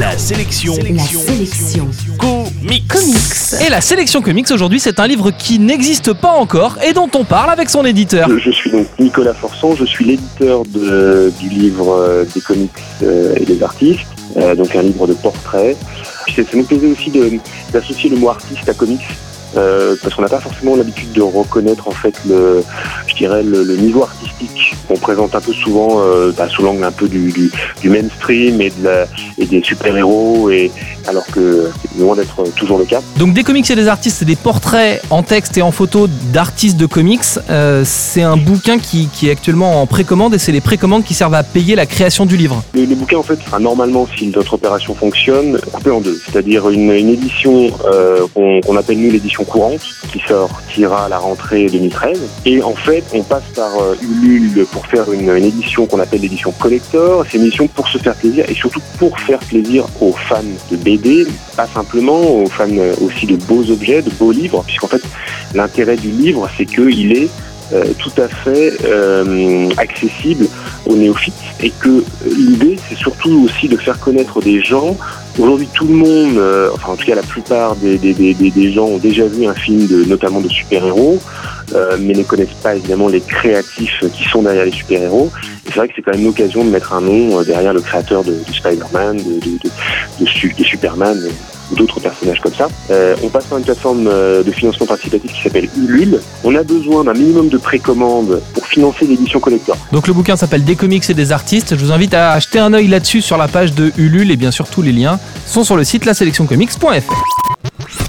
La sélection. La sélection. Comics. Comics. Et la sélection comics aujourd'hui, c'est un livre qui n'existe pas encore et dont on parle avec son éditeur. Je, suis donc Nicolas Forçon, je suis l'éditeur de- du livre euh, des comics euh, et des artistes, euh, donc un livre de portraits. Ça nous plaisait aussi de- d'associer le mot artiste à comics. Euh, parce qu'on n'a pas forcément l'habitude de reconnaître en fait le, je dirais le, le niveau artistique qu'on présente un peu souvent euh, bah, sous l'angle un peu du, du, du mainstream et, de la, et des super héros et alors que c'est loin d'être toujours le cas. Donc des comics et des artistes, c'est des portraits en texte et en photo d'artistes de comics. Euh, c'est un bouquin qui, qui est actuellement en précommande et c'est les précommandes qui servent à payer la création du livre. Le, le bouquin en fait sera normalement, si notre opération fonctionne, coupé en deux. C'est-à-dire une, une édition euh, qu'on appelle nous l'édition courante, qui sortira à la rentrée 2013. Et en fait, on passe par euh, Ulule pour faire une, une édition qu'on appelle l'édition collector. C'est une édition pour se faire plaisir et surtout pour faire plaisir aux fans de BD, pas simplement aux fans euh, aussi de beaux objets, de beaux livres, puisqu'en fait l'intérêt du livre, c'est qu'il est euh, tout à fait euh, accessible aux néophytes et que l'idée c'est surtout aussi de faire connaître des gens. Aujourd'hui tout le monde, enfin en tout cas la plupart des, gens ont déjà vu un film notamment de super-héros, mais ne connaissent pas évidemment les créatifs qui sont derrière les super-héros. C'est vrai que c'est quand même l'occasion de mettre un nom euh, derrière le créateur de, de Spider-Man, de, de, de, de, Su- de Superman euh, ou d'autres personnages comme ça. Euh, on passe par une plateforme de financement participatif qui s'appelle Ulule. On a besoin d'un minimum de précommande pour financer l'édition collector. Donc le bouquin s'appelle Des comics et des artistes. Je vous invite à acheter un œil là-dessus sur la page de Ulule et bien sûr tous les liens sont sur le site laselectioncomics.fr.